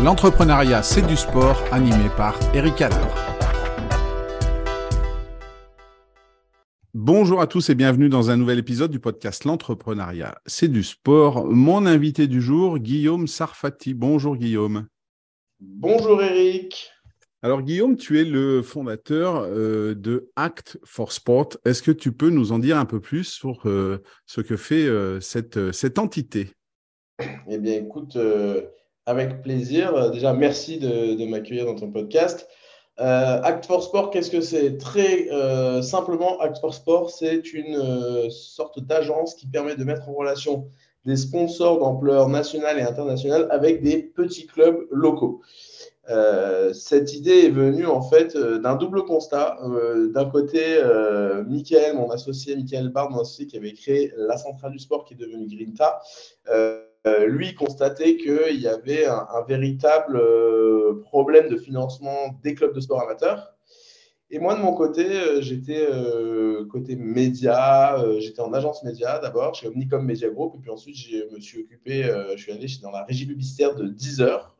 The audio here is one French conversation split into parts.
L'entrepreneuriat, c'est du sport, animé par Eric Haller. Bonjour à tous et bienvenue dans un nouvel épisode du podcast L'entrepreneuriat, c'est du sport. Mon invité du jour, Guillaume Sarfati. Bonjour Guillaume. Bonjour Eric. Alors Guillaume, tu es le fondateur euh, de Act for Sport. Est-ce que tu peux nous en dire un peu plus sur euh, ce que fait euh, cette, cette entité? Eh bien écoute, avec plaisir. Déjà, merci de, m'accueillir dans ton podcast. Euh, Act for Sport, qu'est-ce que c'est? Très euh, simplement, Act for Sport, c'est une euh, sorte d'agence qui permet de mettre en relation des sponsors d'ampleur nationale et internationale avec des petits clubs locaux. cette idée est venue en fait d'un double constat. D'un côté, Michael, mon associé, Michael Bard, mon qui avait créé la centrale du sport qui est devenue Grinta, euh, lui constatait qu'il y avait un, véritable euh, problème de financement des clubs de sport amateurs. Et moi, de mon côté, euh, j'étais côté média, j'étais en agence média d'abord chez Omnicom Media Group, et puis ensuite, je me suis occupé, je suis allé dans la régie publicitaire de Deezer,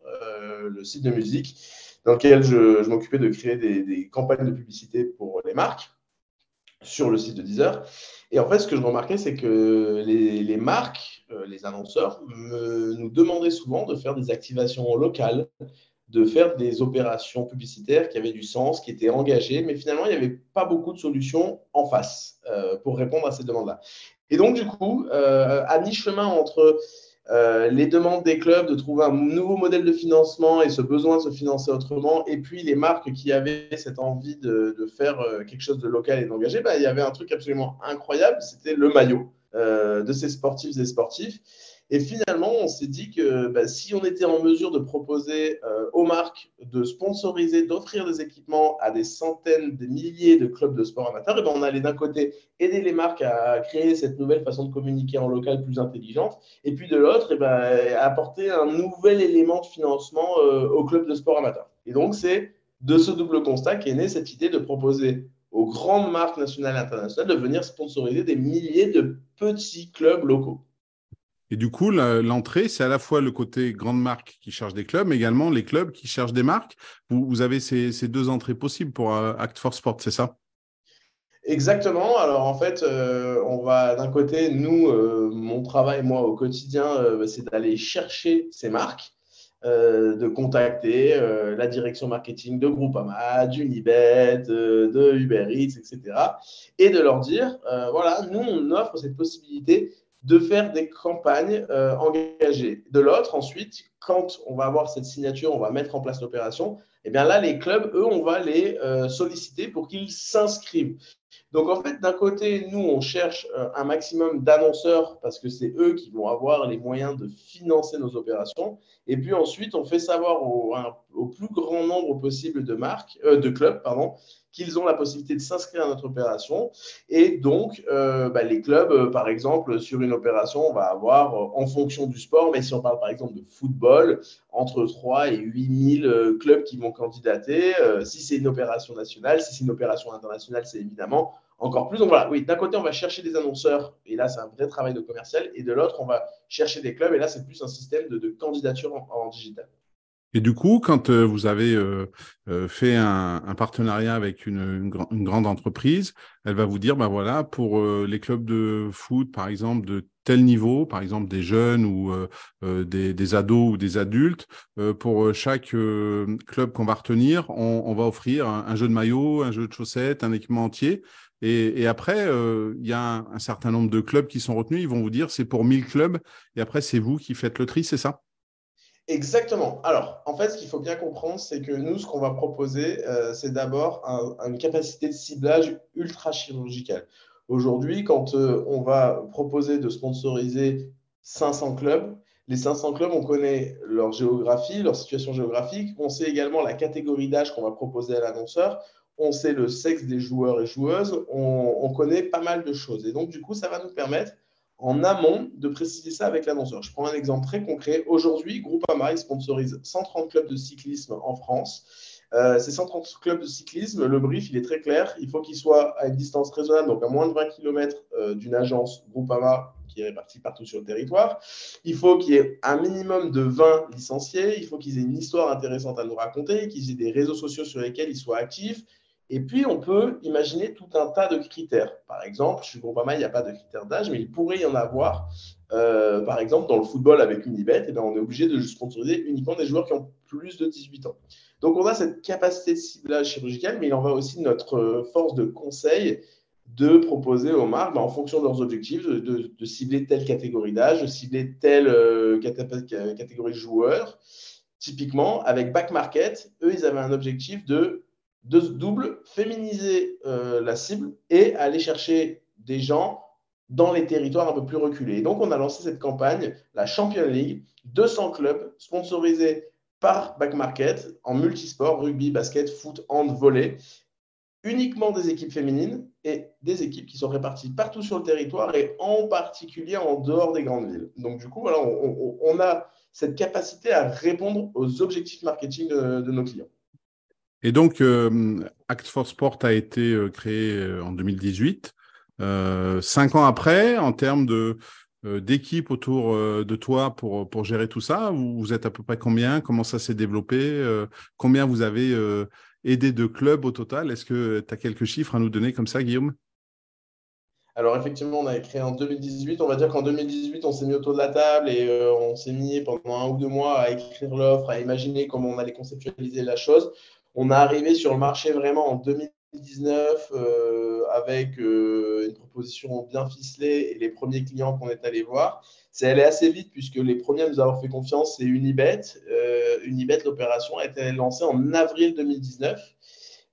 le site de musique, dans lequel je, m'occupais de créer des, campagnes de publicité pour les marques sur le site de Deezer. Et en fait, ce que je remarquais, c'est que les, marques, euh, les annonceurs, nous demandaient souvent de faire des activations locales, de faire des opérations publicitaires qui avaient du sens, qui étaient engagées, mais finalement, il n'y avait pas beaucoup de solutions en face euh, pour répondre à ces demandes-là. Et donc, du coup, euh, à mi-chemin entre euh, les demandes des clubs de trouver un nouveau modèle de financement et ce besoin de se financer autrement, et puis les marques qui avaient cette envie de, faire euh, quelque chose de local et d'engager, bah, il y avait un truc absolument incroyable, c'était le maillot euh, de ces sportifs et sportifs. Et finalement, on s'est dit que bah, si on était en mesure de proposer euh, aux marques de sponsoriser, d'offrir des équipements à des centaines, des milliers de clubs de sport amateurs, et ben on allait d'un côté aider les marques à créer cette nouvelle façon de communiquer en local plus intelligente, et puis de l'autre, ben, apporter un nouvel élément de financement euh, aux clubs de sport amateurs. Et donc, c'est de ce double constat qu'est née cette idée de proposer aux grandes marques nationales et internationales de venir sponsoriser des milliers de petits clubs locaux. Et du coup, l'entrée, c'est à la fois le côté grande marque qui cherche des clubs, mais également les clubs qui cherchent des marques. Vous, avez ces, deux entrées possibles pour euh, Act for Sport, c'est ça? Exactement. Alors en fait, euh, on va d'un côté, nous, euh, mon travail, moi, au quotidien, c'est d'aller chercher ces marques, de contacter la direction marketing de Groupama, d'Unibet, de Uber etc. Et de leur dire, voilà, nous, on offre cette possibilité de faire des campagnes euh, engagées. De l'autre, ensuite, quand on va avoir cette signature, on va mettre en place l'opération, et eh bien là, les clubs, eux, on va les euh, solliciter pour qu'ils s'inscrivent. Donc, en fait, d'un côté, nous, on cherche euh, un maximum d'annonceurs parce que c'est eux qui vont avoir les moyens de financer nos opérations. Et puis ensuite, on fait savoir au, plus grand nombre possible de marques, de clubs, qu'ils ont la possibilité de s'inscrire à notre opération. Et donc, euh, bah, les clubs, euh, par exemple, sur une opération, on va avoir, euh, en fonction du sport, mais si on parle par exemple de football, entre 3 et 8 000 clubs qui vont candidater. si c'est une opération nationale, si c'est une opération internationale, c'est évidemment encore plus. Donc voilà, oui, d'un côté, on va chercher des annonceurs, et là, c'est un vrai travail de commercial, et de l'autre, on va chercher des clubs, et là, c'est plus un système de, candidature en digital. Et du coup, quand euh, vous avez euh, euh, fait un, partenariat avec une, grande entreprise, elle va vous dire, ben voilà, pour les clubs de foot, par exemple, de tel niveau, par exemple des jeunes ou des, ados ou des adultes, pour chaque club qu'on va retenir, on, va offrir un, jeu de maillot, un jeu de chaussettes, un équipement entier. Et, après, il y a un, un, certain nombre de clubs qui sont retenus. Ils vont vous dire, c'est pour 1000 clubs. Et après, c'est vous qui faites le tri, c'est ça? Exactement. Alors, en fait, ce qu'il faut bien comprendre, c'est que nous, ce qu'on va proposer, euh, c'est d'abord une capacité de ciblage ultra chirurgicale. Aujourd'hui, quand euh, on va proposer de sponsoriser 500 clubs, les 500 clubs, on connaît leur géographie, leur situation géographique, on sait également la catégorie d'âge qu'on va proposer à l'annonceur, on sait le sexe des joueurs et joueuses, on connaît pas mal de choses. Et donc, du coup, ça va nous permettre en amont de préciser ça avec l'annonceur. Je prends un exemple très concret. Aujourd'hui, Groupama sponsorise 130 clubs de cyclisme en France. Euh, ces 130 clubs de cyclisme, le brief, il est très clair. Il faut qu'ils soient à une distance raisonnable, donc à moins de 20 km euh, d'une agence Groupama qui est réparti partout sur le territoire. Il faut qu'il y ait un minimum de 20 licenciés. Il faut qu'ils aient une histoire intéressante à nous raconter, qu'ils aient des réseaux sociaux sur lesquels ils soient actifs. Et puis, on peut imaginer tout un tas de critères. Par exemple, je suis mal, il n'y a pas de critères d'âge, mais il pourrait y en avoir. Euh, par exemple, dans le football avec Unibet, eh bien, on est obligé de sponsoriser uniquement des joueurs qui ont plus de 18 ans. Donc, on a cette capacité de ciblage chirurgical, mais il en va aussi de notre euh, force de conseil de proposer aux marques, bah, en fonction de leurs objectifs, de, cibler telle catégorie d'âge, de cibler telle euh, catégorie de joueurs. Typiquement, avec Back Market, eux, ils avaient un objectif de, de double, féminiser euh, la cible et aller chercher des gens dans les territoires un peu plus reculés. donc, on a lancé cette campagne, la Champion League, 200 clubs sponsorisés par Back Market en multisport, rugby, basket, foot, hand, volley uniquement des équipes féminines et des équipes qui sont réparties partout sur le territoire et en particulier en dehors des grandes villes. Donc, du coup, on, a cette capacité à répondre aux objectifs marketing de, nos clients. Et donc, euh, Act for Sport a été euh, créé euh, en 2018. cinq ans après, en termes de, d'équipe autour de toi pour, pour gérer tout ça, vous, êtes à peu près combien? Comment ça s'est développé? Combien vous avez aider de clubs au total? Est-ce que tu as quelques chiffres à nous donner comme ça, Guillaume? Alors effectivement, on a créé en 2018. On va dire qu'en 2018, on s'est mis autour de la table et on s'est mis pendant un ou deux mois à écrire l'offre, à imaginer comment on allait conceptualiser la chose. On est arrivé sur le marché vraiment en 2019 euh, avec euh, une proposition bien ficelée et les premiers clients qu'on est allé voir. C'est allé assez vite puisque les premiers à nous avoir fait confiance, c'est Unibet. Euh, Unibet, l'opération a été lancée en avril 2019.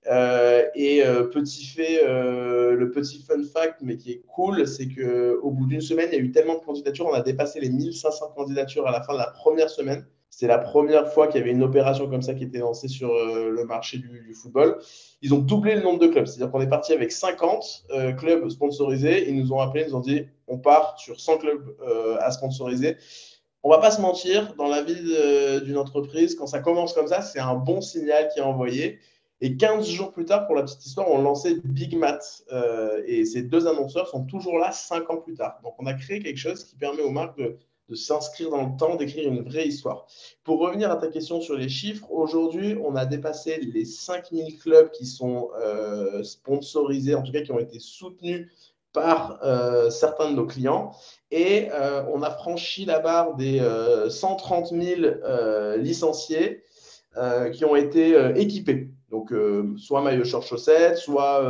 Euh, et petit fait, le petit fun fact, mais qui est cool, c'est qu'au bout d'une semaine, il y a eu tellement de candidatures, on a dépassé les 1500 candidatures à la fin de la première semaine. C'était la première fois qu'il y avait une opération comme ça qui était lancée sur euh, le marché du, football. Ils ont doublé le nombre de clubs. C'est-à-dire qu'on est parti avec 50 euh, clubs sponsorisés. Ils nous ont appelés, ils nous ont dit on part sur 100 clubs euh, à sponsoriser. On va pas se mentir, dans la vie d'une entreprise, quand ça commence comme ça, c'est un bon signal qui est envoyé. Et 15 jours plus tard, pour la petite histoire, on lançait Big Mat. et ces deux annonceurs sont toujours là 5 ans plus tard. Donc, on a créé quelque chose qui permet aux marques de de s'inscrire dans le temps, d'écrire une vraie histoire. Pour revenir à ta question sur les chiffres, aujourd'hui, on a dépassé les 5000 clubs qui sont euh, sponsorisés, en tout cas qui ont été soutenus par euh, certains de nos clients. Et euh, on a franchi la barre des 130 000 licenciés qui ont été équipés. Donc, soit maillot short chaussette, soit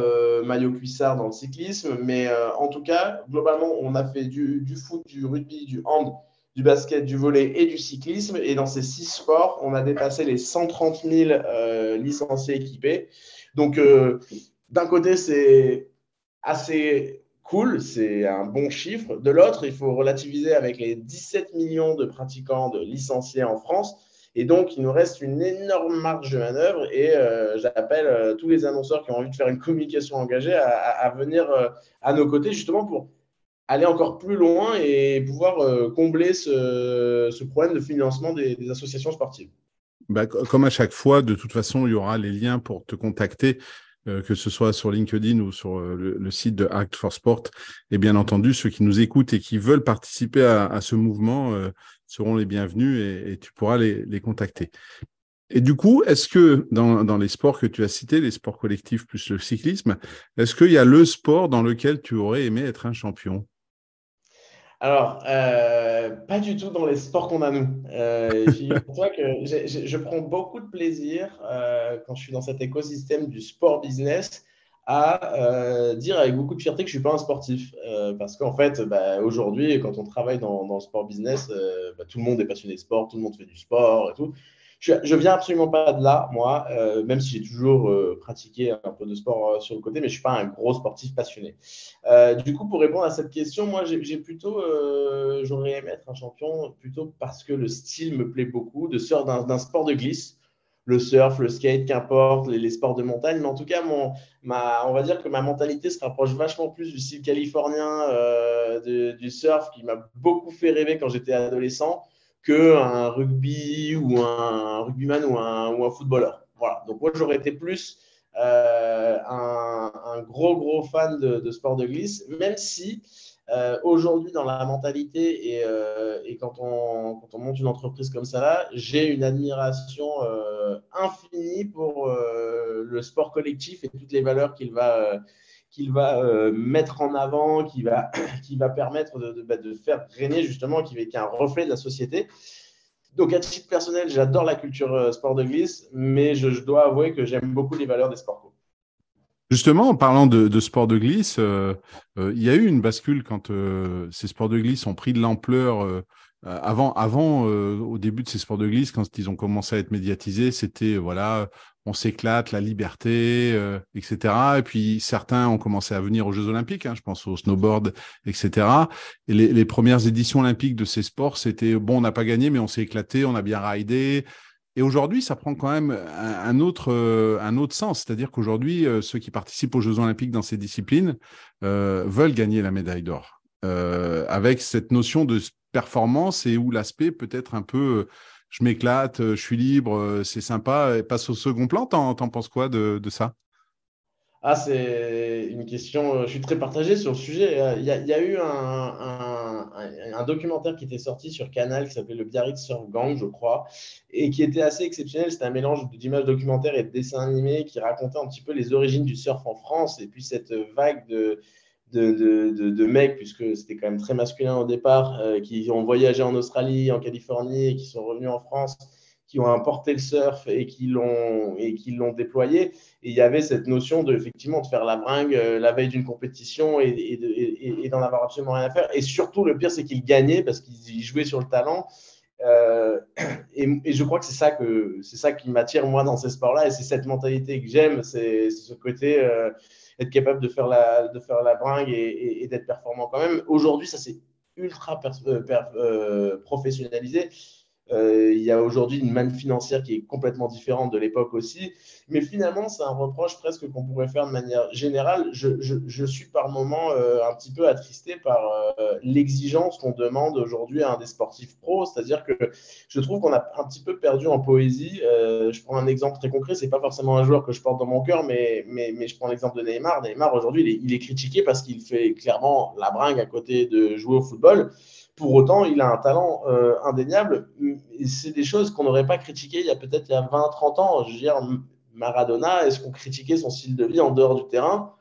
maillot cuissard dans le cyclisme. Mais en tout cas, globalement, on a fait du, foot, du rugby, du hand, du basket, du volet et du cyclisme. Et dans ces six sports, on a dépassé les 130 000 euh, licenciés équipés. Donc, euh, d'un côté, c'est assez cool, c'est un bon chiffre. De l'autre, il faut relativiser avec les 17 millions de pratiquants de licenciés en France. Et donc, il nous reste une énorme marge de manœuvre et euh, j'appelle tous les annonceurs qui ont envie de faire une communication engagée à venir à nos côtés justement pour aller encore plus loin et pouvoir euh, combler ce, problème de financement des, associations sportives. Bah, comme à chaque fois, de toute façon, il y aura les liens pour te contacter, euh, que ce soit sur LinkedIn ou sur euh, le, site de Act for Sport. Et bien entendu, ceux qui nous écoutent et qui veulent participer à, ce mouvement seront les bienvenus et, tu pourras les, les, contacter. Et du coup, est-ce que dans, dans, les sports que tu as cités, les sports collectifs plus le cyclisme, est-ce qu'il y a le sport dans lequel tu aurais aimé être un champion? Alors, euh, pas du tout dans les sports qu'on a nous. Euh, je prends beaucoup de plaisir euh, quand je suis dans cet écosystème du sport business à euh, dire avec beaucoup de fierté que je ne suis pas un sportif. parce qu'en fait, bah, aujourd'hui, quand on travaille dans, dans le sport business, bah, tout le monde est passionné de sport, tout le monde fait du sport et tout je, ne viens absolument pas de là, moi, euh, même si j'ai toujours euh, pratiqué un peu de sport euh, sur le côté, mais je suis pas un gros sportif passionné. du coup, pour répondre à cette question, moi, j'ai plutôt, j'aurais aimé être un champion plutôt parce que le style me plaît beaucoup, de sort d'un sport de glisse le surf, le skate, qu'importe, les, sports de montagne. Mais en tout cas, mon, ma, on va dire que ma mentalité se rapproche vachement plus du style californien du surf qui m'a beaucoup fait rêver quand j'étais adolescent qu'un rugby ou un rugbyman ou un, ou un footballeur. Voilà. Donc moi, j'aurais été plus euh, un, gros, gros fan de, sport de glisse, même si Euh, aujourd'hui, dans la mentalité et, euh, quand, on, monte une entreprise comme ça, là, j'ai une admiration infinie pour le sport collectif et toutes les valeurs qu'il va, mettre en avant, qui va, permettre de, bah, faire régner justement, qui, est un reflet de la société. Donc, à titre personnel, j'adore la culture euh, sport de glisse, mais je, dois avouer que j'aime beaucoup les valeurs des sports. Justement, en parlant de, sport de glisse, euh, euh, il y a eu une bascule quand ces sports de glisse ont pris de l'ampleur. avant, avant au début de ces sports de glisse, quand ils ont commencé à être médiatisés, c'était voilà, on s'éclate, la liberté, euh, etc. Et puis certains ont commencé à venir aux Jeux Olympiques, hein, je pense au snowboard, etc. Et les, premières éditions olympiques de ces sports, c'était bon, on n'a pas gagné, mais on s'est éclaté, on a bien raidé. Et aujourd'hui, ça prend quand même un, autre, euh, autre sens. C'est-à-dire qu'aujourd'hui, euh, ceux qui participent aux Jeux Olympiques dans ces disciplines veulent gagner la médaille d'or. avec cette notion de performance et où l'aspect peut être un peu je m'éclate, euh, je suis libre, euh, c'est sympa, passe au second plan. T'en, penses quoi de, ça? Ah, c'est une question. Euh, je suis très partagé sur le sujet. Il y a, eu un, documentaire qui était sorti sur Canal qui s'appelait le Biarritz Surf Gang, je crois, et qui était assez exceptionnel. C'était un mélange d'images documentaires et de dessins animés qui racontait un petit peu les origines du surf en France et puis cette vague de, de, de, mecs, puisque c'était quand même très masculin au départ, euh, qui ont voyagé en Australie, en Californie, et qui sont revenus en France, qui ont importé le surf et qui l'ont et qui l'ont déployé. Et il y avait cette notion de effectivement de faire la bringue euh, la veille d'une compétition et, d'en avoir absolument rien à faire. Et surtout, le pire, c'est qu'ils gagnaient parce qu'ils jouaient sur le talent. Euh, et, je crois que c'est ça que c'est ça qui m'attire moi dans ces sports-là et c'est cette mentalité que j'aime, c'est ce côté être capable de faire la, de faire la bringue et, d'être performant quand même. Aujourd'hui, ça s'est ultra euh, euh, professionnalisé. Euh, il y a aujourd'hui une manne financière qui est complètement différente de l'époque aussi. Mais finalement, c'est un reproche presque qu'on pourrait faire de manière générale. Je, je, je suis par moments un petit peu attristé par l'exigence qu'on demande aujourd'hui à un des sportifs pros. C'est-à-dire que je trouve qu'on a un petit peu perdu en poésie. je prends un exemple très concret. C'est pas forcément un joueur que je porte dans mon cœur, mais, mais, mais je prends l'exemple de Neymar. Neymar, aujourd'hui, il, il est critiqué parce qu'il fait clairement la bringue à côté de jouer au football. Pour autant, il a un talent euh, indéniable. C'est des choses qu'on n'aurait pas critiquées il y a peut-être il y a 20, 30 ans. Je veux dire, Maradona, est-ce qu'on critiquait son style de vie en dehors du terrain?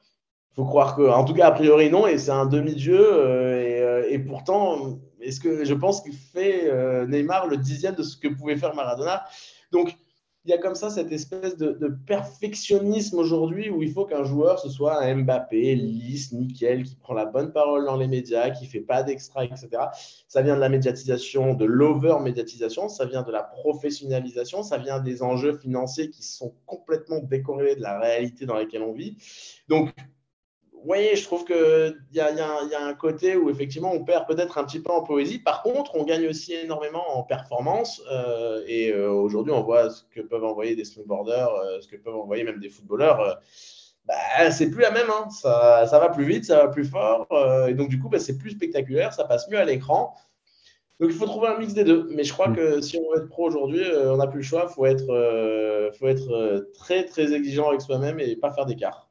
Il faut croire que, en tout cas, a priori, non, et c'est un demi-dieu. Euh, euh, et, pourtant, est-ce que je pense qu'il fait Neymar le dixième de ce que pouvait faire Maradona Donc, il y a comme ça cette espèce de, perfectionnisme aujourd'hui où il faut qu'un joueur, ce soit un Mbappé, lisse, nickel, qui prend la bonne parole dans les médias, qui fait pas d'extra, etc. Ça vient de la médiatisation, de l'over-médiatisation, ça vient de la professionnalisation, ça vient des enjeux financiers qui sont complètement décorrélés de la réalité dans laquelle on vit. Donc, oui, je trouve qu'il y, y, a un côté où effectivement on perd peut-être un petit peu en poésie. Par contre, on gagne aussi énormément en performance. Euh, et euh, aujourd'hui, on voit ce que peuvent envoyer des snowboarders, euh, ce que peuvent envoyer même des footballeurs. Bah, c'est plus la même. Hein. Ça, ça, va plus vite, ça va plus fort. et donc, du coup, bah, c'est plus spectaculaire, ça passe mieux à l'écran. Donc, il faut trouver un mix des deux. Mais je crois mm. que si on veut être pro aujourd'hui, on n'a plus le choix. Il faut être, faut être très, très exigeant avec soi-même et pas faire d'écart.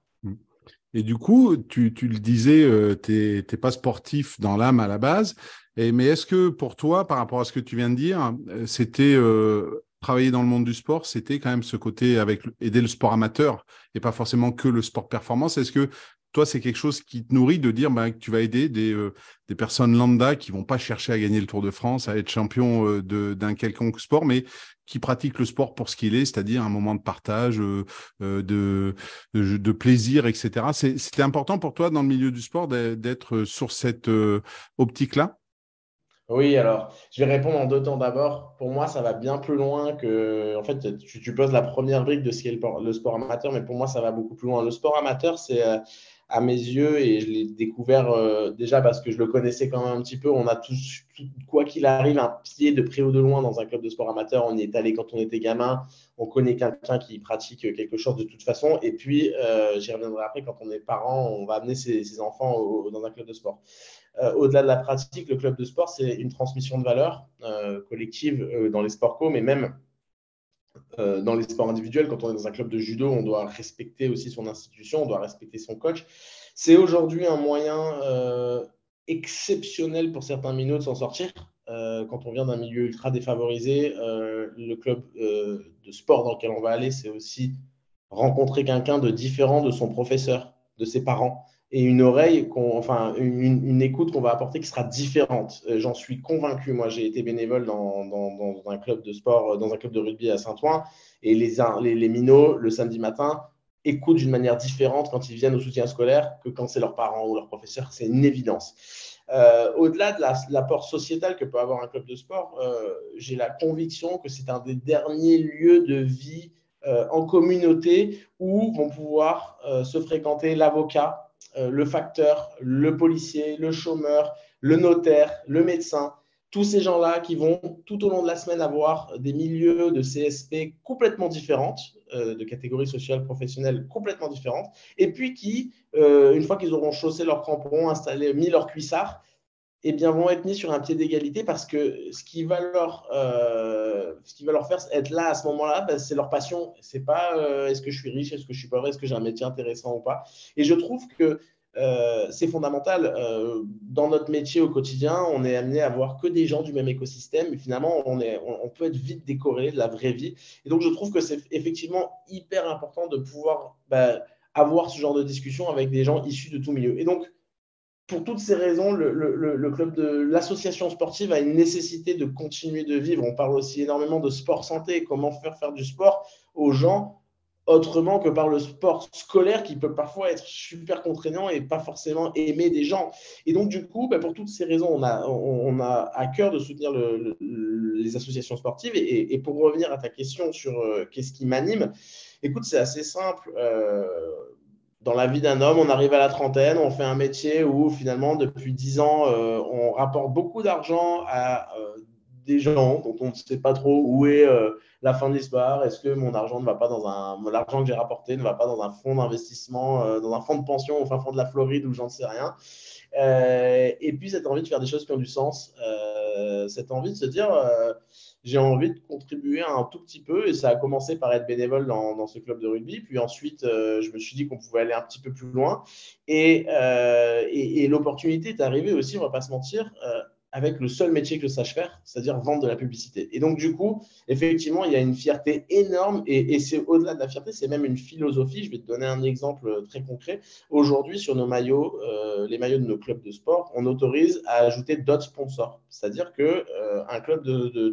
Et du coup, tu, le disais, euh, tu n'es pas sportif dans l'âme à la base. Et, mais est-ce que pour toi, par rapport à ce que tu viens de dire, euh, c'était euh, travailler dans le monde du sport, c'était quand même ce côté avec aider le sport amateur et pas forcément que le sport performance? Est-ce que toi, c'est quelque chose qui te nourrit de dire bah, que tu vas aider des, des personnes lambda qui vont pas chercher à gagner le Tour de France, à être champion d'un quelconque sport, mais qui pratique le sport pour ce qu'il est, c'est-à-dire un moment de partage, euh, euh, de, plaisir, etc. C'était important pour toi dans le milieu du sport d'être sur cette euh, optique-là? Oui, alors, je vais répondre en deux temps. D'abord, pour moi, ça va bien plus loin que. En fait, tu, poses la première brique de ce qu'est le, sport amateur, mais pour moi, ça va beaucoup plus loin. Le sport amateur, c'est à mes yeux, et je l'ai découvert euh, déjà parce que je le connaissais quand même un petit peu, on a tous, quoi qu'il arrive, un pied de près ou de loin dans un club de sport amateur. On y est allé quand on était gamin, on connaît quelqu'un qui pratique quelque chose de toute façon. Et puis, euh, j'y reviendrai après, quand on est parent, on va amener ses, enfants dans un club de sport. Euh, au-delà de la pratique, le club de sport, c'est une transmission de valeurs collectives dans les sports co, mais même euh, dans les sports individuels, quand on est dans un club de judo, on doit respecter aussi son institution, on doit respecter son coach. C'est aujourd'hui un moyen euh, exceptionnel pour certains minots de s'en sortir. Euh, quand on vient d'un milieu ultra défavorisé, le club de sport dans lequel on va aller, c'est aussi rencontrer quelqu'un de différent de son professeur, de ses parents, et une oreille, enfin une, écoute qu'on va apporter qui sera différente. J'en suis convaincu. Moi, j'ai été bénévole dans, dans, un club de sport, dans un club de rugby à Saint-Ouen, et les, les, minots, le samedi matin, écoutent d'une manière différente quand ils viennent au soutien scolaire que quand c'est leurs parents ou leurs professeurs. C'est une évidence. Euh, au-delà de l'apport sociétal que peut avoir un club de sport, euh, j'ai la conviction que c'est un des derniers lieux de vie euh, en communauté où vont pouvoir se fréquenter l'avocat, le facteur, le policier, le chômeur, le notaire, le médecin, tous ces gens-là qui vont tout au long de la semaine avoir des milieux de CSP complètement différentes, de catégories sociales professionnelles complètement différentes, et puis qui, une fois qu'ils auront chaussé leurs crampons, installé, mis leurs cuissards, eh bien, vont être mis sur un pied d'égalité parce que ce qui va leur, euh, ce qui va leur faire être là à ce moment-là, ben, c'est leur passion. C'est pas euh, est-ce que je suis riche, est-ce que je suis pauvre, est-ce que j'ai un métier intéressant ou pas. Et je trouve que euh, c'est fondamental. dans notre métier au quotidien, on est amené à voir que des gens du même écosystème. Et finalement, on, est, on, peut être vite décoré de la vraie vie. Et donc, je trouve que c'est effectivement hyper important de pouvoir ben, avoir ce genre de discussion avec des gens issus de tout milieu. Et donc, pour toutes ces raisons, l'association sportive a une nécessité de continuer de vivre. On parle aussi énormément de sport santé, comment faire faire du sport aux gens autrement que par le sport scolaire qui peut parfois être super contraignant et pas forcément aimer des gens. Et donc, du coup, bah, pour toutes ces raisons, on a, on a à cœur de soutenir les associations sportives. Et, pour revenir à ta question sur euh, qu'est-ce qui m'anime, écoute, c'est assez simple. Euh, dans la vie d'un homme, on arrive à la trentaine, on fait un métier où finalement, depuis dix ans, euh, on rapporte beaucoup d'argent à euh, des gens dont on ne sait pas trop où est euh, la fin de l'histoire. Est-ce que mon argent ne va pas dans un, l'argent que j'ai rapporté ne va pas dans un fonds d'investissement, dans un fonds de pension au fin fond de la Floride ou j'en sais rien? et puis cette envie de faire des choses qui ont du sens, cette envie de se dire j'ai envie de contribuer un tout petit peu. Et ça a commencé par être bénévole dans, ce club de rugby. Puis ensuite, euh, je me suis dit qu'on pouvait aller un petit peu plus loin. Et, euh, et, l'opportunité est arrivée aussi, on ne va pas se mentir, euh, avec le seul métier que je sache faire, c'est-à-dire vendre de la publicité. Et donc, du coup, effectivement, il y a une fierté énorme et, c'est au-delà de la fierté, c'est même une philosophie. Je vais te donner un exemple très concret. Aujourd'hui, sur nos maillots, euh, les maillots de nos clubs de sport, on autorise à ajouter d'autres sponsors. C'est-à-dire qu'un euh, club d'une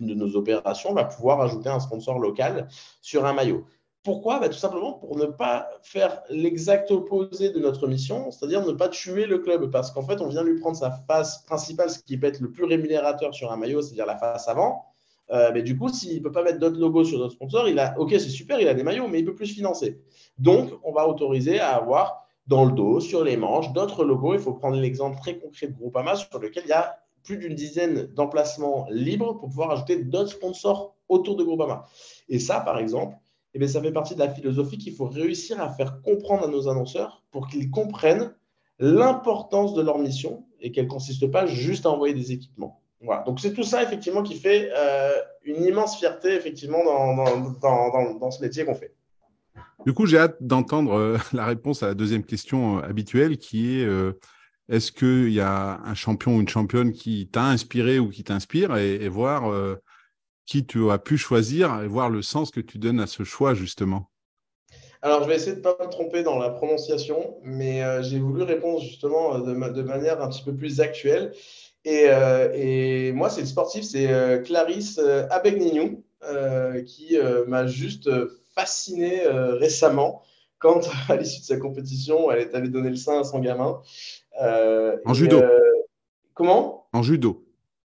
de, nos opérations va pouvoir ajouter un sponsor local sur un maillot. Pourquoi? Bah, Tout simplement pour ne pas faire l'exact opposé de notre mission, c'est-à-dire ne pas tuer le club, parce qu'en fait, on vient lui prendre sa face principale, ce qui peut être le plus rémunérateur sur un maillot, c'est-à-dire la face avant. Euh, mais du coup, s'il ne peut pas mettre d'autres logos sur notre sponsor, il a, ok, c'est super, il a des maillots, mais il peut plus financer. Donc, on va autoriser à avoir dans le dos, sur les manches, d'autres logos. Il faut prendre l'exemple très concret de Groupama, sur lequel il y a plus d'une dizaine d'emplacements libres pour pouvoir ajouter d'autres sponsors autour de Groupama. Et ça, par exemple, eh ça fait partie de la philosophie qu'il faut réussir à faire comprendre à nos annonceurs pour qu'ils comprennent l'importance de leur mission et qu'elle ne consiste pas juste à envoyer des équipements. Voilà. Donc c'est tout ça effectivement qui fait euh, une immense fierté effectivement dans, dans, dans, ce métier qu'on fait. Du coup, j'ai hâte d'entendre euh, la réponse à la deuxième question euh, habituelle qui est est-ce qu'il y a un champion ou une championne qui t'a inspiré ou qui t'inspire et, et, voir qui tu as pu choisir et voir le sens que tu donnes à ce choix, justement alors, je vais essayer de ne pas me tromper dans la prononciation, mais euh, j'ai voulu répondre justement euh, de, manière un petit peu plus actuelle. Et, euh, moi, c'est le sportif, c'est Clarisse Abegninou, qui m'a juste fasciné récemment quand, à l'issue de sa compétition, elle est allée donner le sein à son gamin. en judo Comment? En judo.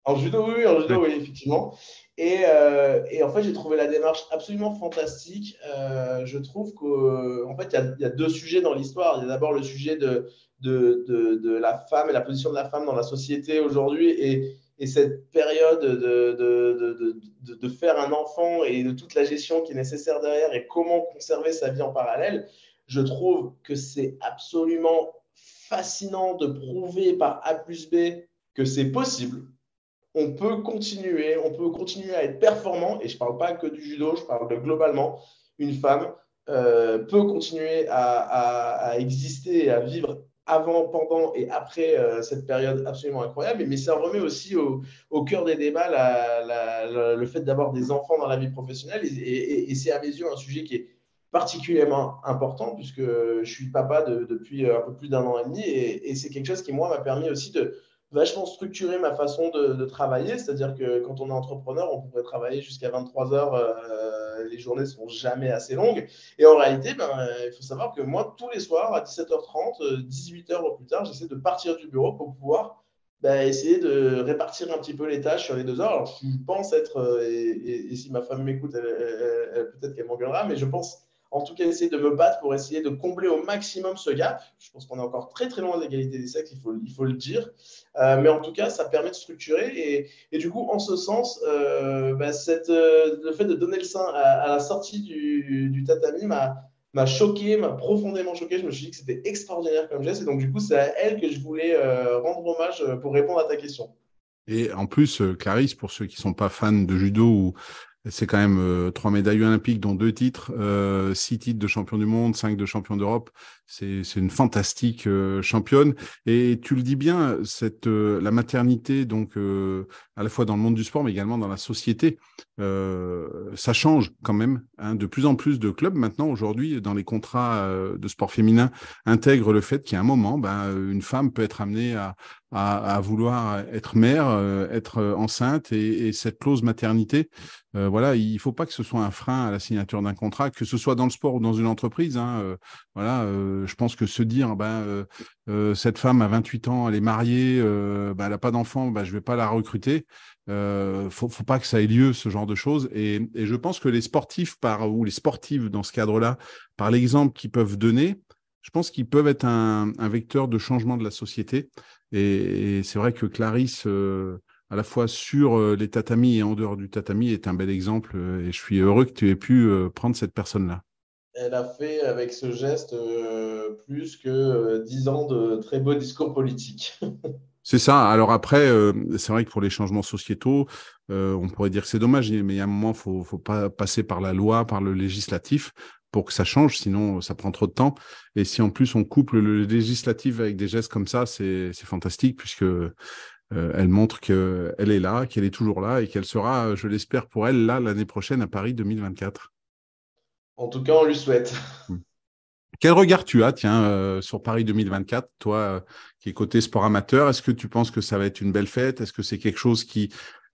En judo, oui, en judo, oui, effectivement. Euh, et, en fait, j'ai trouvé la démarche absolument fantastique. Euh, je trouve qu'en fait, il y, a deux sujets dans l'histoire. Il y a d'abord le sujet de, la femme et la position de la femme dans la société aujourd'hui et, et, cette période de, de, faire un enfant et de toute la gestion qui est nécessaire derrière et comment conserver sa vie en parallèle. Je trouve que c'est absolument fascinant de prouver par A plus B que c'est possible on peut continuer, on peut continuer à être performant, et je ne parle pas que du judo, je parle de globalement, une femme euh, peut continuer à, exister et à vivre avant, pendant et après cette période absolument incroyable. Mais ça remet aussi au, cœur des débats le fait d'avoir des enfants dans la vie professionnelle. Et, c'est à mes yeux un sujet qui est particulièrement important puisque je suis papa depuis un peu plus d'un an et demi. Et, c'est quelque chose qui, moi, m'a permis aussi de vachement structurer ma façon de, travailler. C'est-à-dire que quand on est entrepreneur, on pourrait travailler jusqu'à 23 heures. Euh, les journées ne sont jamais assez longues. Et en réalité, ben, il faut savoir que moi, tous les soirs, à 17h30, 18h au plus tard, j'essaie de partir du bureau pour pouvoir ben, essayer de répartir un petit peu les tâches sur les deux heures. Alors, je pense être, euh, et, si ma femme m'écoute, peut-être qu'elle m'engueulera, mais je pense en tout cas essayer de me battre pour essayer de combler au maximum ce gap. Je pense qu'on est encore très très loin de l'égalité des sexes, il faut, le dire. Euh, mais en tout cas, ça permet de structurer. Et, du coup, en ce sens, euh, bah, euh, le fait de donner le sein à, la sortie du, du tatami m'a choqué, m'a profondément choqué. Je me suis dit que c'était extraordinaire comme geste. Et donc, du coup, c'est à elle que je voulais rendre hommage pour répondre à ta question. Et en plus, Clarisse, pour ceux qui ne sont pas fans de judo ou c'est quand même euh, trois médailles olympiques, dont deux titres, euh, six titres de champion du monde, cinq de champion d'Europe. C'est une fantastique euh, championne. Et tu le dis bien, la maternité, donc à la fois dans le monde du sport, mais également dans la société, ça change quand même. Hein. De plus en plus de clubs maintenant aujourd'hui dans les contrats de sport féminin intègrent le fait a un moment, ben, une femme peut être amenée à, à, vouloir être mère, euh, être euh, enceinte et, cette clause maternité, euh, voilà, il faut pas que ce soit un frein à la signature d'un contrat, que ce soit dans le sport ou dans une entreprise. Hein, voilà, je pense que se dire, ben, cette femme a 28 ans, elle est mariée, ben, elle n'a pas d'enfant, ben, je vais pas la recruter. Euh, faut, faut pas que ça ait lieu ce genre de choses. Et, et je pense que les sportifs par ou les sportives dans ce cadre-là, par l'exemple qu'ils peuvent donner, je pense qu'ils peuvent être un, un, vecteur de changement de la société. Et, c'est vrai que Clarisse, euh, à la fois sur euh, les tatamis et en dehors du tatami, est un bel exemple. Euh, et je suis heureux que tu aies pu prendre cette personne-là. Elle a fait avec ce geste plus que dix ans de très beaux discours politiques. C'est ça. Alors après, c'est vrai que pour les changements sociétaux, on pourrait dire que c'est dommage, mais il y a un moment, il faut, faut pas passer par la loi, par le législatif pour que ça change, sinon ça prend trop de temps. Et si en plus on couple le législatif avec des gestes comme ça, c'est fantastique puisque euh, elle montre qu'elle est là, qu'elle est toujours là et qu'elle sera, je l'espère pour elle, là l'année prochaine à Paris 2024. En tout cas, on lui souhaite. Quel regard tu as, tiens, euh, sur Paris 2024, toi euh, qui es côté sport amateur? Est-ce que tu penses que ça va être une belle fête? Est-ce que c'est quelque chose qui,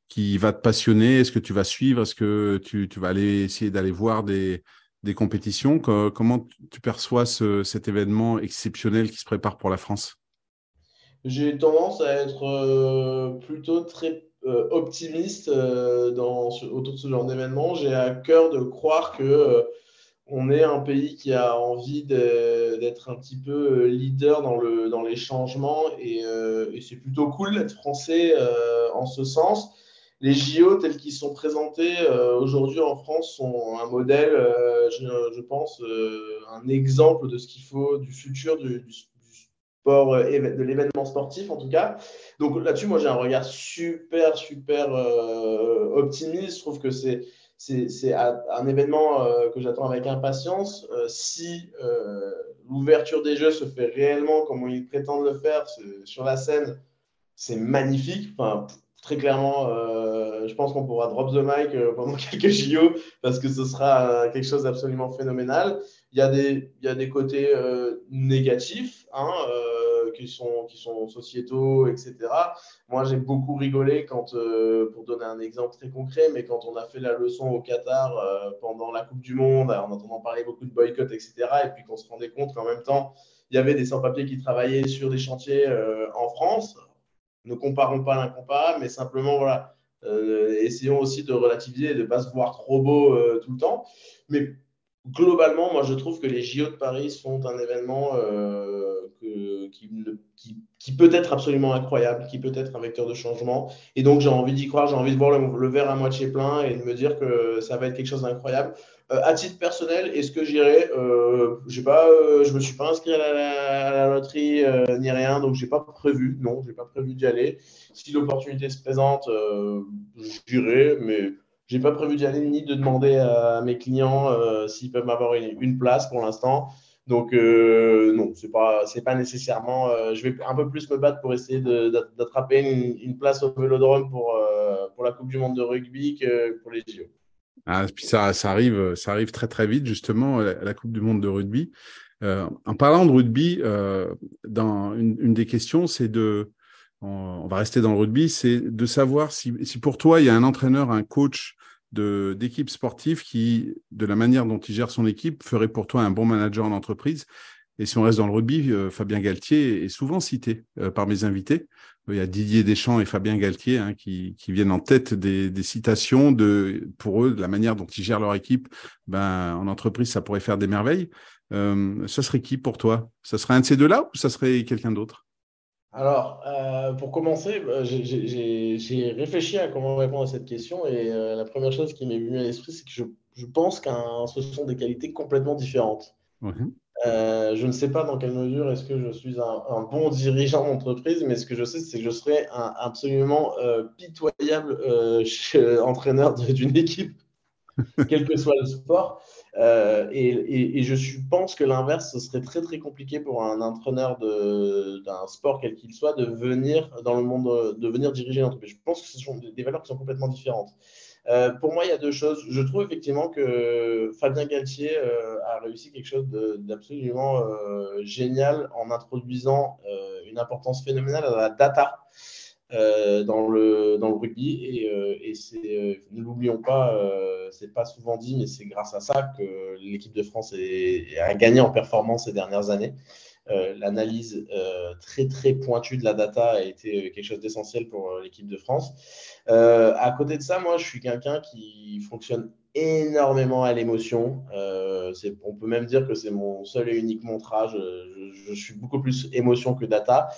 qui va te passionner? Est-ce que tu vas suivre? Est-ce que tu, tu vas aller essayer d'aller voir des, des compétitions. Comment tu perçois cet événement exceptionnel qui se prépare pour la France? J'ai tendance à être euh, plutôt très euh, optimiste euh, autour de ce genre d'événement. J'ai à cœur de croire que on est un pays qui a envie d'être un petit peu leader dans, le, dans les changements et c'est plutôt cool d'être français en ce sens les JO tels qu'ils sont présentés euh, aujourd'hui en France sont un modèle, euh, je, pense, euh, un exemple de ce qu'il faut du futur du, sport, de l'événement sportif en tout cas. Donc là-dessus, moi j'ai un regard super, super optimiste. Je trouve que c'est c'est un événement que j'attends avec impatience. si l'ouverture des Jeux se fait réellement comme ils prétendent le faire sur la scène, c'est magnifique. Enfin, très clairement, je pense qu'on pourra drop the mic euh, pendant quelques JO parce que ce sera euh, quelque chose d'absolument phénoménal. Il y a des, il y a des côtés négatifs hein, qui, sont, qui sont sociétaux, etc. Moi, j'ai beaucoup rigolé quand, pour donner un exemple très concret, mais quand on a fait la leçon au Qatar pendant la Coupe du Monde, en entendant parler beaucoup de boycott, etc., et puis qu'on se rendait compte qu'en même temps, il y avait des sans-papiers qui travaillaient sur des chantiers en France ne comparons pas l'incomparable, mais simplement, voilà, euh, essayons aussi de relativiser et de ne pas se voir trop beau euh, tout le temps. Mais globalement, moi, je trouve que les JO de Paris sont un événement euh, qui, peut être absolument incroyable, qui peut être un vecteur de changement. Et donc, j'ai envie d'y croire, j'ai envie de voir le, verre à moitié plein et de me dire que ça va être quelque chose d'incroyable. Euh, à titre personnel, est-ce que j'irai euh, Je ne me suis pas inscrit à la, loterie ni rien, donc j'ai pas prévu. Non, j'ai pas prévu d'y aller. Si l'opportunité se présente, j'irai, mais j'ai pas prévu d'y aller ni de demander à mes clients s'ils peuvent m'avoir une, place pour l'instant. Donc, non, ce n'est pas, pas nécessairement. je vais un peu plus me battre pour essayer d'attraper une, place au vélodrome pour, pour la Coupe du Monde de rugby que pour les JO. Ah, ça, arrive, très très vite, justement, à la Coupe du Monde de rugby. en parlant de rugby, dans une, des questions, c'est de, on, va rester dans le rugby, c'est de savoir si, pour toi, il y a un entraîneur, un coach d'équipe sportive qui, de la manière dont il gère son équipe, ferait pour toi un bon manager en entreprise. Et si on reste dans le rugby, euh, Fabien Galtier est souvent cité euh, par mes invités. Il y a Didier Deschamps et Fabien Galtier hein, qui, viennent en tête des, citations de, pour eux, de la manière dont ils gèrent leur équipe. Ben, en entreprise, ça pourrait faire des merveilles. Euh, ça serait qui pour toi? Ça serait un de ces deux-là ou ça serait quelqu'un d'autre? Alors, euh, pour commencer, euh, j'ai réfléchi à comment répondre à cette question et euh, la première chose qui m'est venue à l'esprit, c'est que je, pense que ce sont des qualités complètement différentes. Je ne sais pas dans quelle mesure est-ce que je suis un, bon dirigeant d'entreprise, mais ce que je sais, c'est que je serais un absolument pitoyable entraîneur d'une équipe, quel que soit le sport. Euh, et, je pense que l'inverse, ce serait très très compliqué pour un entraîneur d'un sport quel qu'il soit de venir dans le monde, de venir diriger l'entreprise. Je pense que ce sont des valeurs qui sont complètement différentes. Euh, pour moi, il y a deux choses. Je trouve effectivement que Fabien Galtier euh, a réussi quelque chose d'absolument génial en introduisant une importance phénoménale à la data. Euh, dans, le, dans le rugby. Et, euh, euh, ne l'oublions pas, c'est pas souvent dit, mais c'est grâce à ça que l'équipe de France a gagné en performance ces dernières années. L'analyse très très pointue de la data a été quelque chose d'essentiel pour l'équipe de France. à côté de ça, moi, je suis quelqu'un qui fonctionne énormément à l'émotion. on peut même dire que c'est mon seul et unique montrage. Je, suis beaucoup plus émotion que data.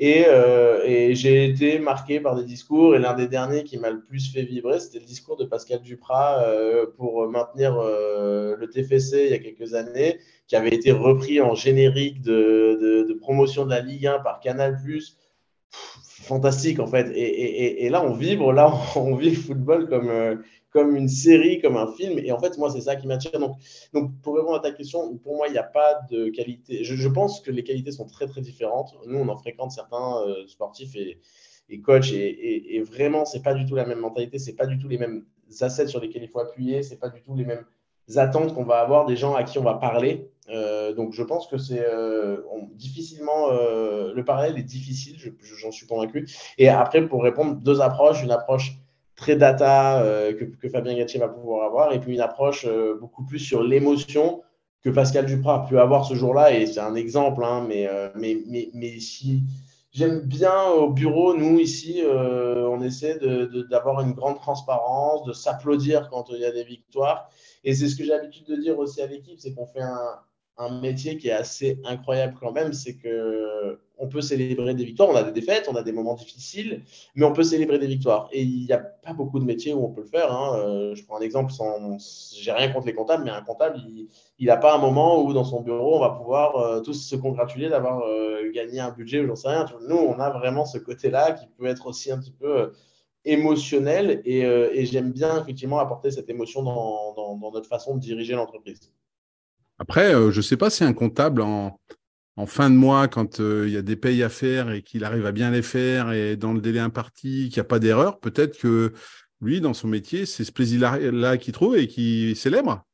Euh, et, j'ai été marqué par des discours. Et l'un des derniers qui m'a le plus fait vibrer, c'était le discours de Pascal Duprat euh, pour maintenir euh, le TFC il y a quelques années, qui avait été repris en générique de, promotion de la Ligue 1 par Canal. fantastique en fait. Et, là, on vibre, là, on vit le football comme comme une série, comme un film. Et en fait, moi, c'est ça qui m'attire. Donc, donc, pour répondre à ta question, pour moi, il n'y a pas de qualité. Je, pense que les qualités sont très, très différentes. Nous, on en fréquente certains euh, sportifs et, et coachs. Et, et, vraiment, ce n'est pas du tout la même mentalité. Ce n'est pas du tout les mêmes assets sur lesquels il faut appuyer. Ce n'est pas du tout les mêmes attentes qu'on va avoir des gens à qui on va parler. Euh, donc, je pense que c'est euh, difficilement. le parallèle est difficile, j'en suis convaincu. Et après, pour répondre, deux approches. Une approche très data euh, que, Fabien Gattier va pouvoir avoir, et puis une approche euh, beaucoup plus sur l'émotion que Pascal Duprat a pu avoir ce jour-là. Et c'est un exemple, hein, mais, euh, mais, mais, mais, si j'aime bien au bureau, nous ici, on essaie d'avoir une grande transparence, de s'applaudir quand il y a des victoires. Et c'est ce que j'ai l'habitude de dire aussi à l'équipe, c'est qu'on fait un, un métier qui est assez incroyable quand même, c'est que on peut célébrer des victoires. On a des défaites, on a des moments difficiles, mais on peut célébrer des victoires. Et il n'y a pas beaucoup de métiers où on peut le faire. Hein. Euh, je prends un exemple sans, j'ai rien contre les comptables, mais un comptable, il n'a pas un moment où dans son bureau on va pouvoir euh, tous se congratuler d'avoir euh, gagné un budget ou j'en sais rien. Nous, on a vraiment ce côté-là qui peut être aussi un petit peu émotionnel et, j'aime bien effectivement apporter cette émotion dans notre façon de diriger l'entreprise. Après, euh, je ne sais pas si un comptable en, fin de mois, quand euh, il y a des payes à faire et qu'il arrive à bien les faire et dans le délai imparti, qu'il n'y a pas d'erreur, peut-être que lui, dans son métier, c'est ce plaisir-là qu'il trouve et qu'il célèbre.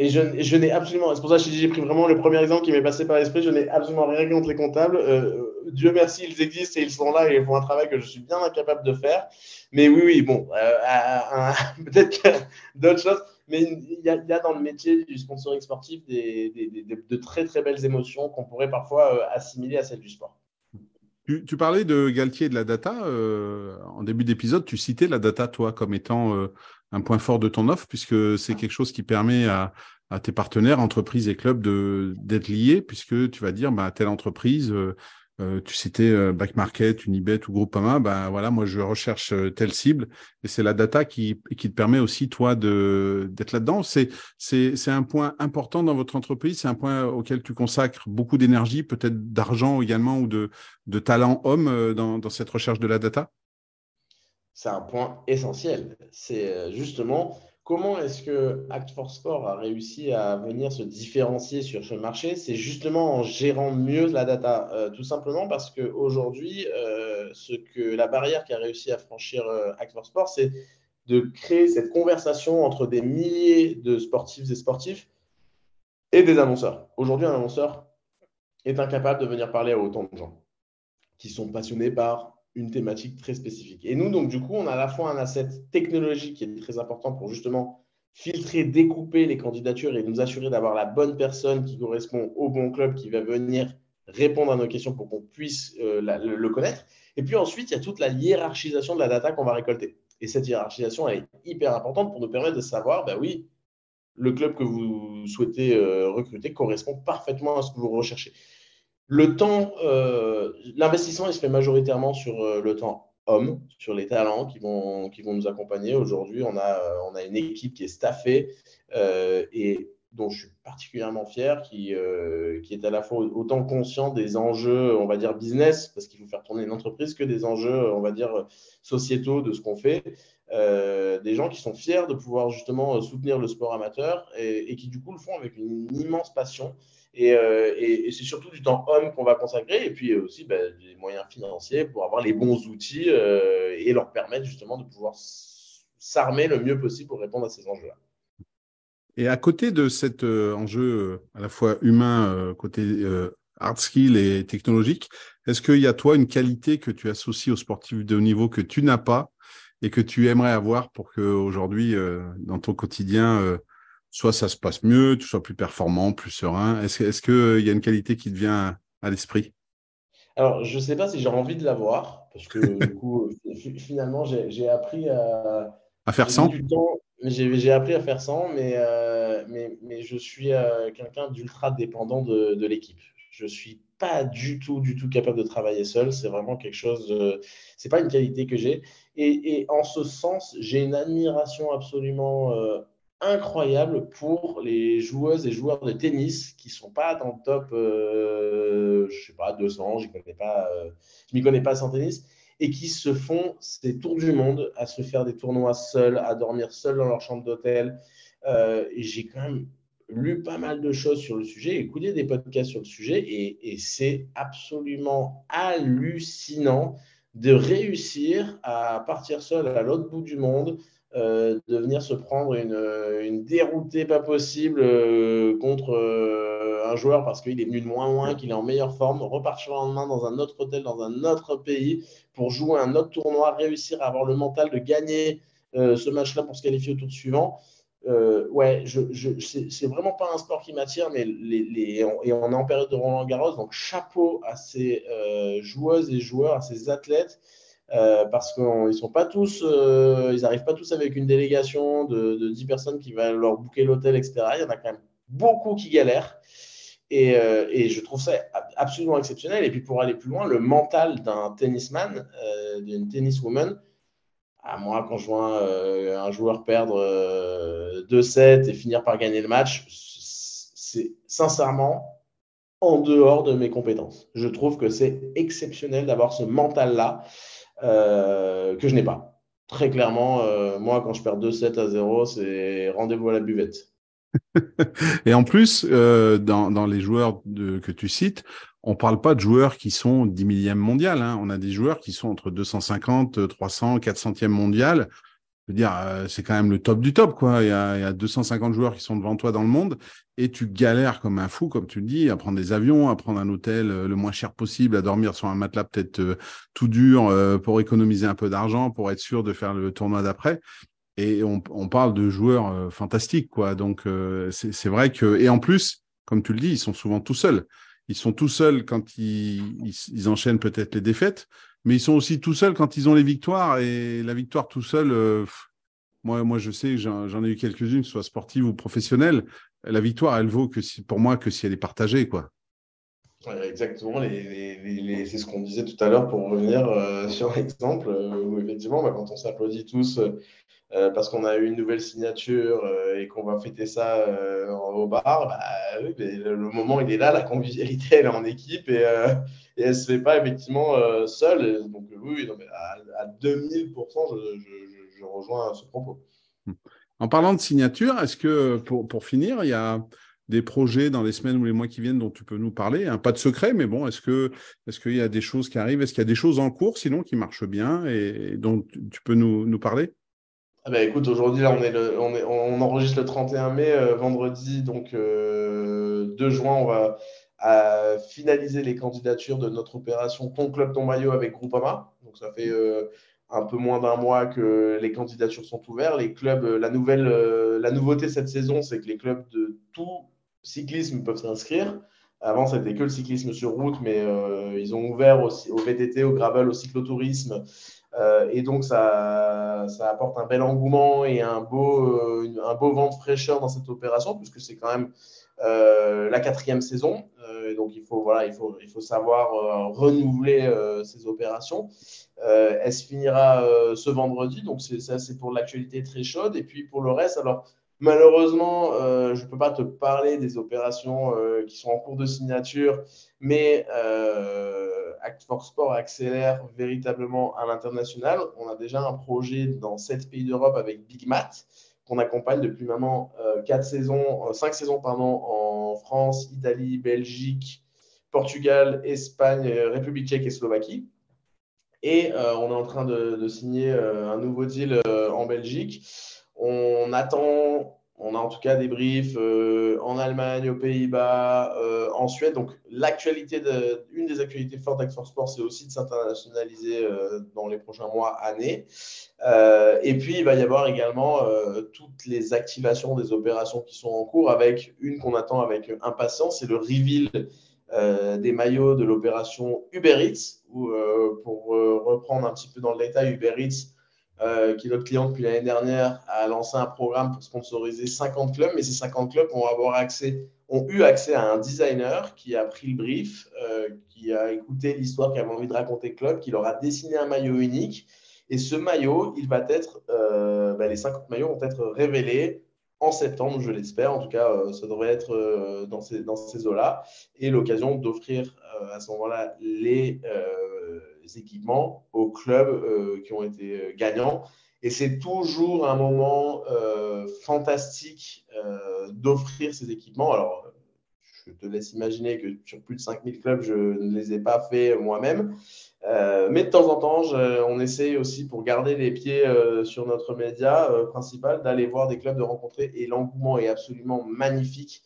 Et je, n'ai absolument, c'est pour ça que j'ai pris vraiment le premier exemple qui m'est passé par l'esprit, je n'ai absolument rien contre les comptables. Euh, Dieu merci, ils existent et ils sont là et ils font un travail que je suis bien incapable de faire. Mais oui, oui, bon, peut-être d'autres choses. Mais il y, a, dans le métier du sponsoring sportif de très très belles émotions qu'on pourrait parfois euh, assimiler à celles du sport. Tu, parlais de Galtier et de la data. Euh, en début d'épisode, tu citais la data, toi, comme étant euh, un point fort de ton offre, puisque c'est quelque chose qui permet à, tes partenaires, entreprises et clubs d'être liés, puisque tu vas dire, bah, telle entreprise, euh, tu citais euh, Back Market, Unibet ou Groupama, ben voilà, moi je recherche euh, telle cible et c'est la data qui, qui te permet aussi toi d'être là-dedans. C'est c'est un point important dans votre entreprise, c'est un point auquel tu consacres beaucoup d'énergie, peut-être d'argent également ou de, de talent homme dans, dans cette recherche de la data? C'est un point essentiel. C'est justement comment est-ce que Act for Sport a réussi à venir se différencier sur ce marché? C'est justement en gérant mieux la data, euh, tout simplement parce qu'aujourd'hui, euh, la barrière qui a réussi à franchir euh, Act for Sport, c'est de créer cette conversation entre des milliers de sportifs et sportifs et des annonceurs. Aujourd'hui, un annonceur est incapable de venir parler à autant de gens qui sont passionnés par une thématique très spécifique. Et nous, donc, du coup, on a à la fois un asset technologique qui est très important pour justement filtrer, découper les candidatures et nous assurer d'avoir la bonne personne qui correspond au bon club qui va venir répondre à nos questions pour qu'on puisse euh, le, connaître. Et puis ensuite, il y a toute la hiérarchisation de la data qu'on va récolter. Et cette hiérarchisation, elle est hyper importante pour nous permettre de savoir, ben oui, le club que vous souhaitez euh, recruter correspond parfaitement à ce que vous recherchez. Le temps, euh, l'investissement, il se fait majoritairement sur euh, le temps homme, sur les talents qui vont, qui vont nous accompagner. Aujourd'hui, on a, euh, on a une équipe qui est staffée et dont je suis particulièrement fier, qui, qui est à la fois autant conscient des enjeux, on va dire business, parce qu'il faut faire tourner une entreprise, que des enjeux, on va dire, sociétaux de ce qu'on fait. des gens qui sont fiers de pouvoir justement soutenir le sport amateur et, et, qui du coup le font avec une immense passion euh, et, c'est surtout du temps homme qu'on va consacrer et puis aussi ben, des moyens financiers pour avoir les bons outils euh, et leur permettre justement de pouvoir s'armer le mieux possible pour répondre à ces enjeux-là. Et à côté de cet euh, enjeu à la fois humain, côté hard skill et technologique, est-ce qu'il y a toi une qualité que tu associes aux sportifs de haut niveau que tu n'as pas et que tu aimerais avoir pour qu'aujourd'hui, dans ton quotidien, soit ça se passe mieux, tu sois plus performant, plus serein Est-ce qu'il euh, y a une qualité qui te vient à l'esprit? Alors, je ne sais pas si j'ai envie de l'avoir, parce que du coup, finalement, j'ai appris à, à faire sans. J'ai appris à faire sans, mais, euh, mais, mais, je suis euh, quelqu'un d'ultra dépendant de, de l'équipe. Je ne suis pas du tout, du tout capable de travailler seul. C'est vraiment quelque chose, c'est pas une qualité que j'ai. Et, et, en ce sens, j'ai une admiration absolument incroyable pour les joueuses et joueurs de tennis qui ne sont pas dans le top, euh, je sais pas, 200, je connais pas, euh, je m'y connais pas sans tennis, et qui se font ces tours du monde à se faire des tournois seuls, à dormir seuls dans leur chambre d'hôtel. Euh, j'ai quand même lu pas mal de choses sur le sujet, écouté des podcasts sur le sujet, et, et c'est absolument hallucinant de réussir à partir seul à l'autre bout du monde, euh, de venir se prendre une, une déroutée pas possible euh, contre euh, un joueur parce qu'il est venu de moins loin, qu'il est en meilleure forme, repartir le lendemain dans un autre hôtel, dans un autre pays pour jouer un autre tournoi, réussir à avoir le mental de gagner ce match-là pour se qualifier au tour suivant. ouais, je, je c'est vraiment pas un sport qui m'attire, mais les, les, et on est en période de Roland Garros, donc chapeau à ces joueuses et joueurs, à ces athlètes euh, parce qu'ils sont pas tous, euh, ils n'arrivent pas tous avec une délégation de, de 10 personnes qui va leur booker l'hôtel, etc. Il y en a quand même beaucoup qui galèrent. Et, euh, et, je trouve ça absolument exceptionnel. Et puis pour aller plus loin, le mental d'un tennisman, d'une tenniswoman, à moi, quand je vois un, joueur perdre 2-7 et finir par gagner le match, c'est sincèrement en dehors de mes compétences. Je trouve que c'est exceptionnel d'avoir ce mental-là. Euh, que je n'ai pas. Très clairement, euh, moi, quand je perds 2-7 à 0, c'est rendez-vous à la buvette. Et en plus, euh, dans, les joueurs que tu cites, on parle pas de joueurs qui sont 10 millième mondial. Hein. On a des joueurs qui sont entre 250, 300, 400e mondial veux dire, euh, c'est quand même le top du top, quoi. Il y, a, il y, a, 250 joueurs qui sont devant toi dans le monde et tu galères comme un fou, comme tu le dis, à prendre des avions, à prendre un hôtel euh, le moins cher possible, à dormir sur un matelas peut-être euh, tout dur pour économiser un peu d'argent, pour être sûr de faire le tournoi d'après. Et on, parle de joueurs fantastiques, quoi. Donc, c'est vrai que, et en plus, comme tu le dis, ils sont souvent tout seuls. Ils sont tout seuls quand ils enchaînent peut-être les défaites, mais ils sont aussi tout seuls quand ils ont les victoires. Et la victoire tout seul, euh, moi, moi, je sais, j'en ai eu quelques-unes, soit sportives ou professionnelles. La victoire, elle vaut que pour moi que si elle est partagée, quoi. exactement, c'est ce qu'on disait tout à l'heure pour revenir euh, sur l'exemple euh, où effectivement, bah, quand on s'applaudit tous euh, parce qu'on a eu une nouvelle signature euh, et qu'on va fêter ça euh, au bar, bah, le, moment il est là, la convivialité elle est en équipe et, et elle ne se fait pas effectivement seule. Donc oui, à, 2000%, je, je, rejoins ce propos. En parlant de signature, est-ce que pour, pour finir, il y a des projets dans les semaines ou les mois qui viennent dont tu peux nous parler? Hein, Pas de secret, mais bon, est-ce que est-ce qu'il y a des choses qui arrivent? Est-ce qu'il y a des choses en cours, sinon qui marchent bien? Et, dont tu peux nous, nous parler? Ah bah écoute, aujourd'hui, là, on, est on, est, on, enregistre le 31 mai, euh, vendredi, donc 2 euh, juin, on va finaliser les candidatures de notre opération Ton club, ton maillot avec Groupama. Donc, ça fait euh, un peu moins d'un mois que les candidatures sont ouvertes. Les clubs, la, nouvelle, la nouveauté cette saison, c'est que les clubs de tout cyclisme peuvent s'inscrire. Avant, c'était que le cyclisme sur route, mais ils ont ouvert aussi au VTT, au gravel, au cyclotourisme. Euh, et donc, ça, apporte un bel engouement et un beau, euh, un beau vent de fraîcheur dans cette opération, puisque c'est quand même euh, la quatrième saison. donc, il faut, voilà, il faut, il faut savoir renouveler ces opérations. elle se finira ce vendredi, donc ça, c'est pour l'actualité très chaude. Et puis, pour le reste, alors, Malheureusement, je ne peux pas te parler des opérations qui sont en cours de signature, mais Act for Sport accélère véritablement à l'international. On a déjà un projet dans sept pays d'Europe avec Big Mat qu'on accompagne depuis maintenant euh, quatre saisons, euh, cinq saisons pardon, en France, Italie, Belgique, Portugal, Espagne, euh, République tchèque et Slovaquie. Et on est en train de signer un nouveau deal en Belgique. On attend on a en tout cas des briefs euh, en Allemagne, aux Pays-Bas, euh, en Suède. Donc, l'actualité, une des actualités fortes d'Act Sport, c'est aussi de s'internationaliser euh, dans les prochains mois, années. et puis, il va y avoir également toutes les activations des opérations qui sont en cours, avec une qu'on attend avec impatience, c'est le reveal des maillots de l'opération Uber Eats, où, pour reprendre un petit peu dans le détail, Uber Eats euh, qui est notre client depuis l'année dernière, a lancé un programme pour sponsoriser 50 clubs, mais ces 50 clubs vont avoir accès, ont eu accès à un designer qui a pris le brief, euh, qui a écouté l'histoire, qui avait envie de raconter le club, qui leur a dessiné un maillot unique. Et ce maillot, il va être, euh, ben, les 50 maillots vont être révélés en septembre, je l'espère. En tout cas, ça devrait être dans ces eaux-là. Et l'occasion d'offrir à ce moment-là les équipements aux clubs euh, qui ont été euh, gagnants. Et c'est toujours un moment euh, fantastique d'offrir ces équipements. Alors, je te laisse imaginer que sur plus de 5000 clubs, je ne les ai pas fait moi-même. mais de temps en temps, on essaie aussi pour garder les pieds sur notre média principal, d'aller voir des clubs, de rencontrer. Et l'engouement est absolument magnifique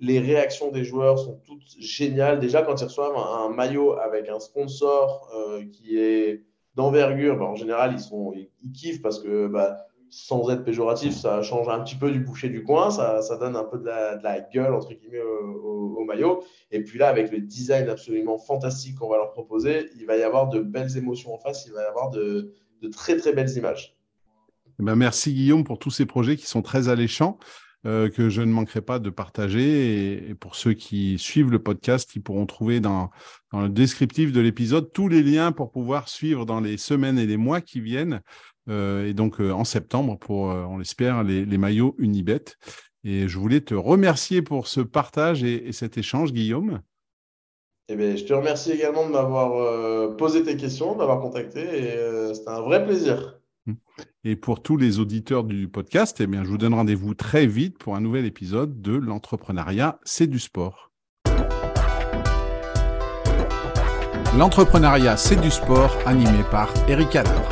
les réactions des joueurs sont toutes géniales. Déjà, quand ils reçoivent un, maillot avec un sponsor euh, qui est d'envergure, bah, en général, ils, sont, ils, kiffent parce que, bah, sans être péjoratif, ça change un petit peu du boucher du coin, ça, donne un peu de la, gueule, entre guillemets, au, maillot. Et puis là, avec le design absolument fantastique qu'on va leur proposer, il va y avoir de belles émotions en face, il va y avoir de, très, très belles images. Eh ben, merci Guillaume pour tous ces projets qui sont très alléchants. Euh, que je ne manquerai pas de partager. Et, pour ceux qui suivent le podcast, ils pourront trouver dans, le descriptif de l'épisode tous les liens pour pouvoir suivre dans les semaines et les mois qui viennent. Euh, et donc euh, en septembre pour, on l'espère, les, maillots Unibet. Et je voulais te remercier pour ce partage et, et cet échange, Guillaume. Eh bien, je te remercie également de m'avoir posé tes questions, de m'avoir contacté. Et c'était un vrai plaisir. Et pour tous les auditeurs du podcast, eh bien, je vous donne rendez-vous très vite pour un nouvel épisode de L'entrepreneuriat, c'est du sport. L'entrepreneuriat, c'est du sport, animé par Eric Adler.